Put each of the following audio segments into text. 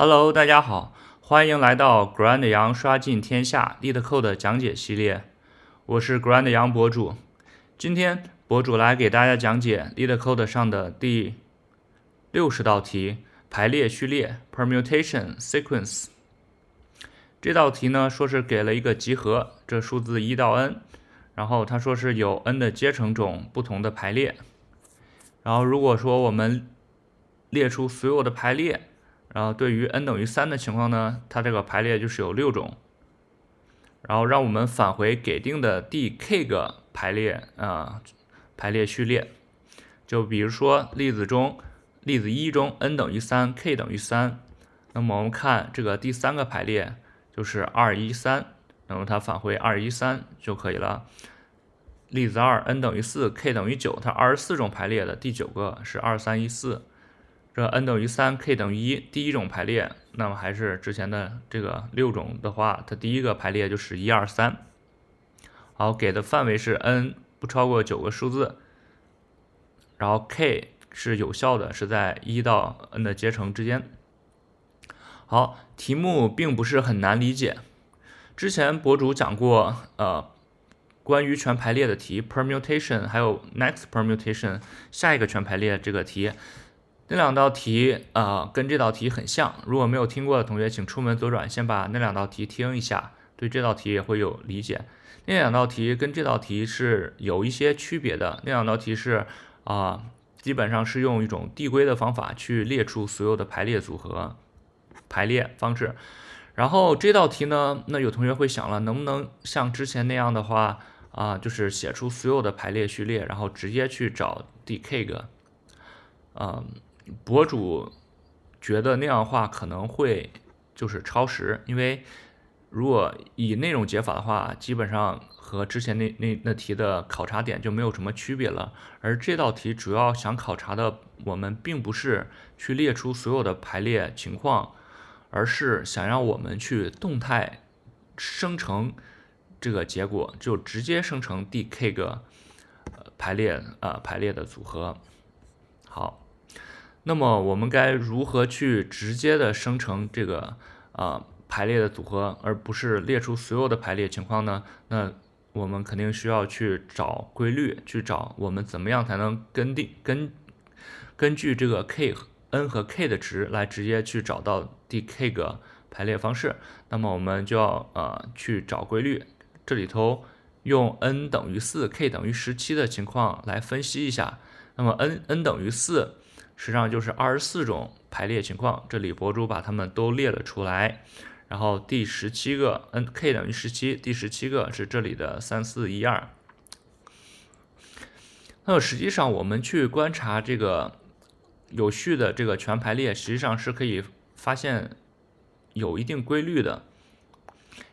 Hello，大家好，欢迎来到 Grand 杨刷尽天下 LeetCode 讲解系列，我是 Grand 杨博主。今天博主来给大家讲解 LeetCode 上的第六十道题——排列序列 （Permutation Sequence）。这道题呢，说是给了一个集合，这数字一到 n，然后他说是有 n 的阶乘种不同的排列，然后如果说我们列出所有的排列。然后对于 n 等于三的情况呢，它这个排列就是有六种。然后让我们返回给定的第 k 个排列啊，排列序列。就比如说例子中，例子一中 n 等于三，k 等于三。那么我们看这个第三个排列就是二一三，那么它返回二一三就可以了。例子二 n 等于四，k 等于九，它二十四种排列的第九个是二三一四。这 n 等于三，k 等于一，第一种排列，那么还是之前的这个六种的话，它第一个排列就是一二三。好，给的范围是 n 不超过九个数字，然后 k 是有效的，是在一到 n 的阶乘之间。好，题目并不是很难理解。之前博主讲过，呃，关于全排列的题，permutation，还有 next permutation，下一个全排列这个题。那两道题啊，跟这道题很像。如果没有听过的同学，请出门左转，先把那两道题听一下，对这道题也会有理解。那两道题跟这道题是有一些区别的。那两道题是啊，基本上是用一种递归的方法去列出所有的排列组合、排列方式。然后这道题呢，那有同学会想了，能不能像之前那样的话啊，就是写出所有的排列序列，然后直接去找第 k 个，嗯。博主觉得那样的话可能会就是超时，因为如果以那种解法的话，基本上和之前那那那题的考察点就没有什么区别了。而这道题主要想考察的，我们并不是去列出所有的排列情况，而是想让我们去动态生成这个结果，就直接生成第 k 个排列啊排列的组合。好。那么我们该如何去直接的生成这个啊排列的组合，而不是列出所有的排列情况呢？那我们肯定需要去找规律，去找我们怎么样才能根定根根据这个 k 和 n 和 k 的值来直接去找到第 k 个排列方式。那么我们就要呃去找规律，这里头用 n 等于四，k 等于十七的情况来分析一下。那么 n n 等于四。实际上就是二十四种排列情况，这里博主把它们都列了出来。然后第十七个 n k 等于十七，第十七个是这里的三四一二。那么实际上我们去观察这个有序的这个全排列，实际上是可以发现有一定规律的，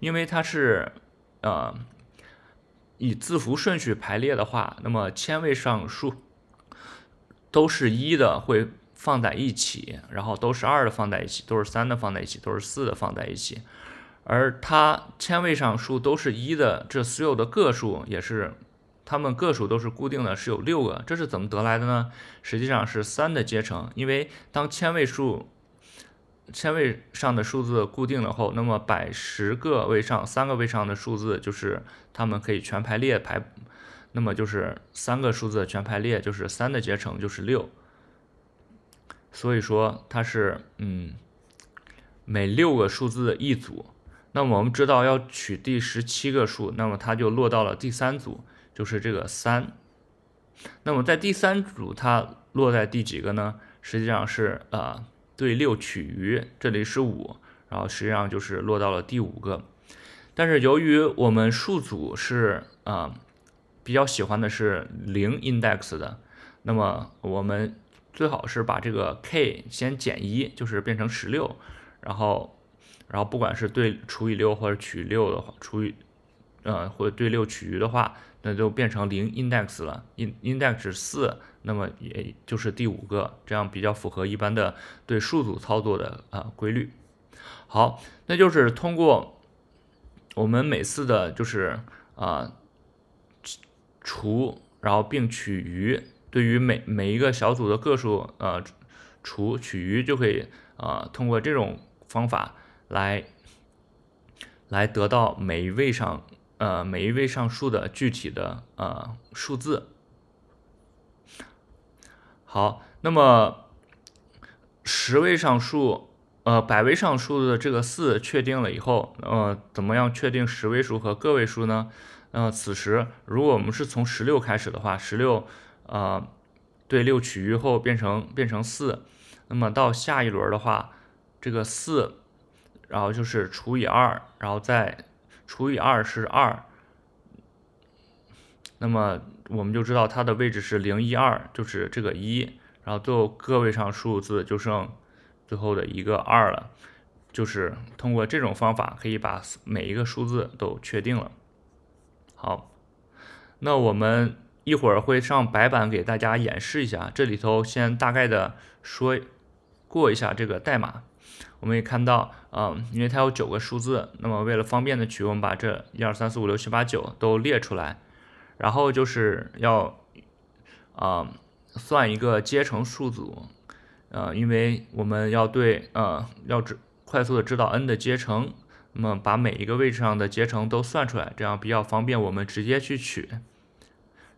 因为它是呃以字符顺序排列的话，那么千位上数。都是一的会放在一起，然后都是二的放在一起，都是三的放在一起，都是四的放在一起。而它千位上数都是一的，这所有的个数也是，它们个数都是固定的，是有六个。这是怎么得来的呢？实际上是三的阶乘，因为当千位数千位上的数字固定了后，那么百十个位上三个位上的数字就是它们可以全排列排。那么就是三个数字的全排列，就是三的阶乘就是六，所以说它是嗯每六个数字的一组。那么我们知道要取第十七个数，那么它就落到了第三组，就是这个三。那么在第三组它落在第几个呢？实际上是啊对六取余，这里是五，然后实际上就是落到了第五个。但是由于我们数组是啊。比较喜欢的是零 index 的，那么我们最好是把这个 k 先减一，就是变成十六，然后，然后不管是对除以六或者取六的话，除以，呃，或者对六取余的话，那就变成零 index 了，in index 四，那么也就是第五个，这样比较符合一般的对数组操作的啊规律。好，那就是通过我们每次的，就是啊。除，然后并取余，对于每每一个小组的个数，呃，除取余就可以，呃，通过这种方法来来得到每一位上呃每一位上数的具体的呃数字。好，那么十位上数呃百位上数的这个四确定了以后，呃怎么样确定十位数和个位数呢？呃，此时如果我们是从十六开始的话，十六呃对六取余后变成变成四，那么到下一轮的话，这个四，然后就是除以二，然后再除以二是二，那么我们就知道它的位置是零一二，就是这个一，然后最后个位上数字就剩最后的一个二了，就是通过这种方法可以把每一个数字都确定了。好，那我们。一会儿会上白板给大家演示一下，这里头先大概的说过一下这个代码。我们也看到，嗯，因为它有九个数字，那么为了方便的取，我们把这一二三四五六七八九都列出来，然后就是要，啊，算一个阶乘数组，呃，因为我们要对，呃，要知快速的知道 n 的阶乘，那么把每一个位置上的阶乘都算出来，这样比较方便我们直接去取。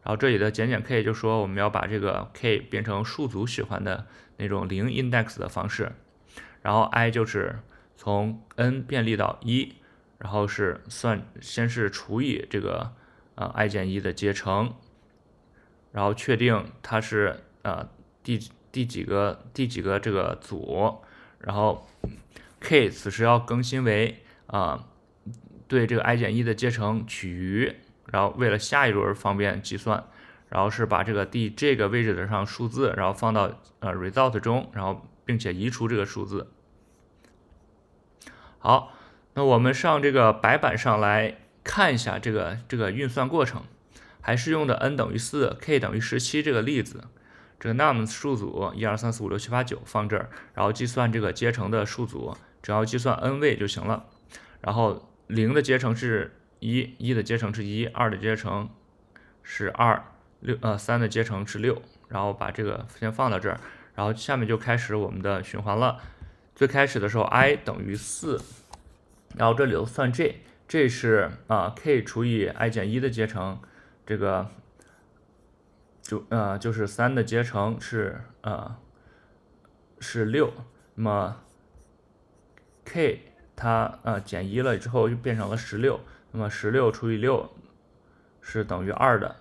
然后这里的减减 k 就说我们要把这个 k 变成数组喜欢的那种零 index 的方式，然后 i 就是从 n 便利到一，然后是算先是除以这个呃 i 减一的阶乘，然后确定它是呃第第几个第几个这个组，然后 k 此时要更新为啊对这个 i 减一的阶乘取余。然后为了下一轮方便计算，然后是把这个第这个位置的上数字，然后放到呃 result 中，然后并且移除这个数字。好，那我们上这个白板上来看一下这个这个运算过程，还是用的 n 等于四，k 等于十七这个例子。这个 nums 数组一二三四五六七八九放这儿，然后计算这个阶乘的数组，只要计算 n 位就行了。然后零的阶乘是。一一的阶乘是一，二的阶乘是二，六呃三的阶乘是六，然后把这个先放到这儿，然后下面就开始我们的循环了。最开始的时候 i 等于四，然后这里头算 j，这是啊 k 除以 i 减一的阶乘，这个就呃就是三的阶乘是呃是六，那么 k 它呃减一了之后就变成了十六。那么十六除以六是等于二的，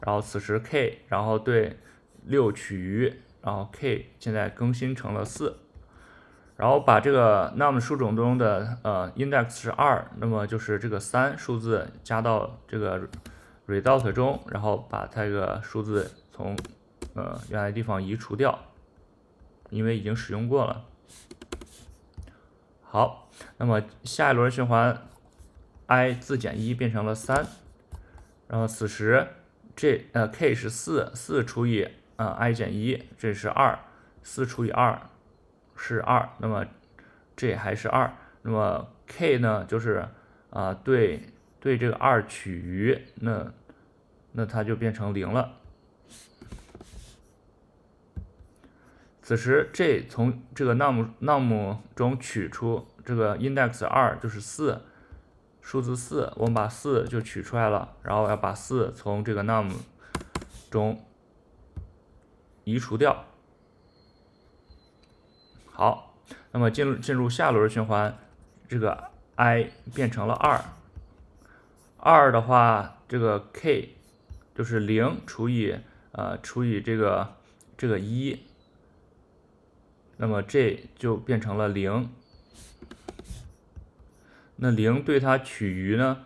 然后此时 k，然后对六取余，然后 k 现在更新成了四，然后把这个 num 数种中的呃 index 是二，那么就是这个三数字加到这个 result 中，然后把它这个数字从呃原来地方移除掉，因为已经使用过了。好，那么下一轮循环。i 自减一变成了三，然后此时这呃 k 是四，四除以呃 i 减一，这是二，四除以二是二，那么这还是二，那么 k 呢就是啊对对这个二取余，那那它就变成零了。此时，j 从这个 num num 中取出这个 index 二就是四。数字四，我们把四就取出来了，然后要把四从这个 num 中移除掉。好，那么进入进入下轮循环，这个 i 变成了二，二的话，这个 k 就是零除以呃除以这个这个一，那么这就变成了零。那零对它取余呢，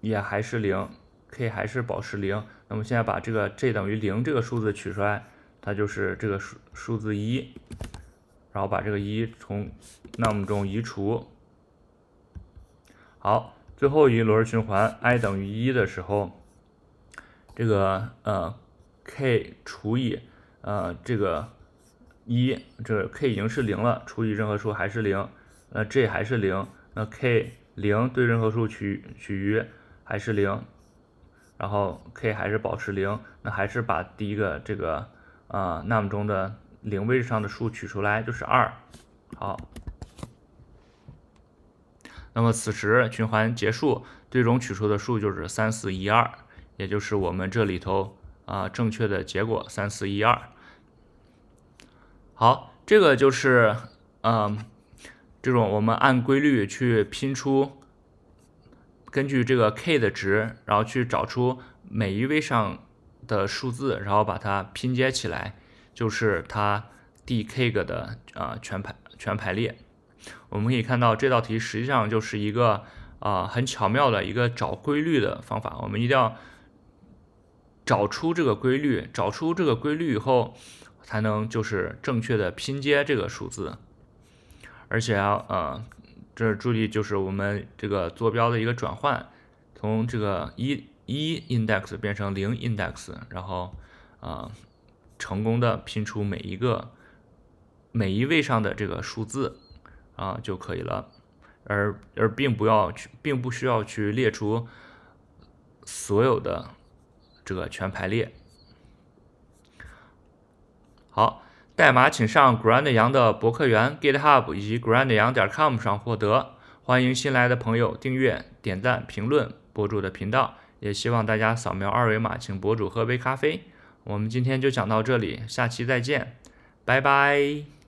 也还是零，k 还是保持零。那么现在把这个 j 等于零这个数字取出来，它就是这个数数字一，然后把这个一从 num 中移除。好，最后一轮循环 i 等于一的时候，这个呃 k 除以呃这个一，这 k 已经是零了，除以任何数还是零。那 j 还是零，那 k 零对任何数取取余还是零，然后 k 还是保持零，那还是把第一个这个啊 num 中的零位置上的数取出来就是二。好，那么此时循环结束，最终取出的数就是三四一二，也就是我们这里头啊正确的结果三四一二。好，这个就是嗯这种我们按规律去拼出。根据这个 k 的值，然后去找出每一位上的数字，然后把它拼接起来，就是它 d k 个的啊全排全排列。我们可以看到这道题实际上就是一个啊很巧妙的一个找规律的方法。我们一定要找出这个规律，找出这个规律以后，才能就是正确的拼接这个数字，而且要呃。这注意，就是我们这个坐标的一个转换，从这个一一 index 变成零 index，然后啊，成功的拼出每一个每一位上的这个数字啊就可以了，而而并不要去，并不需要去列出所有的这个全排列。好。代码请上 Grand 杨的博客园 GitHub 以及 Grand 杨点 com 上获得。欢迎新来的朋友订阅、点赞、评论博主的频道，也希望大家扫描二维码请博主喝杯咖啡。我们今天就讲到这里，下期再见，拜拜。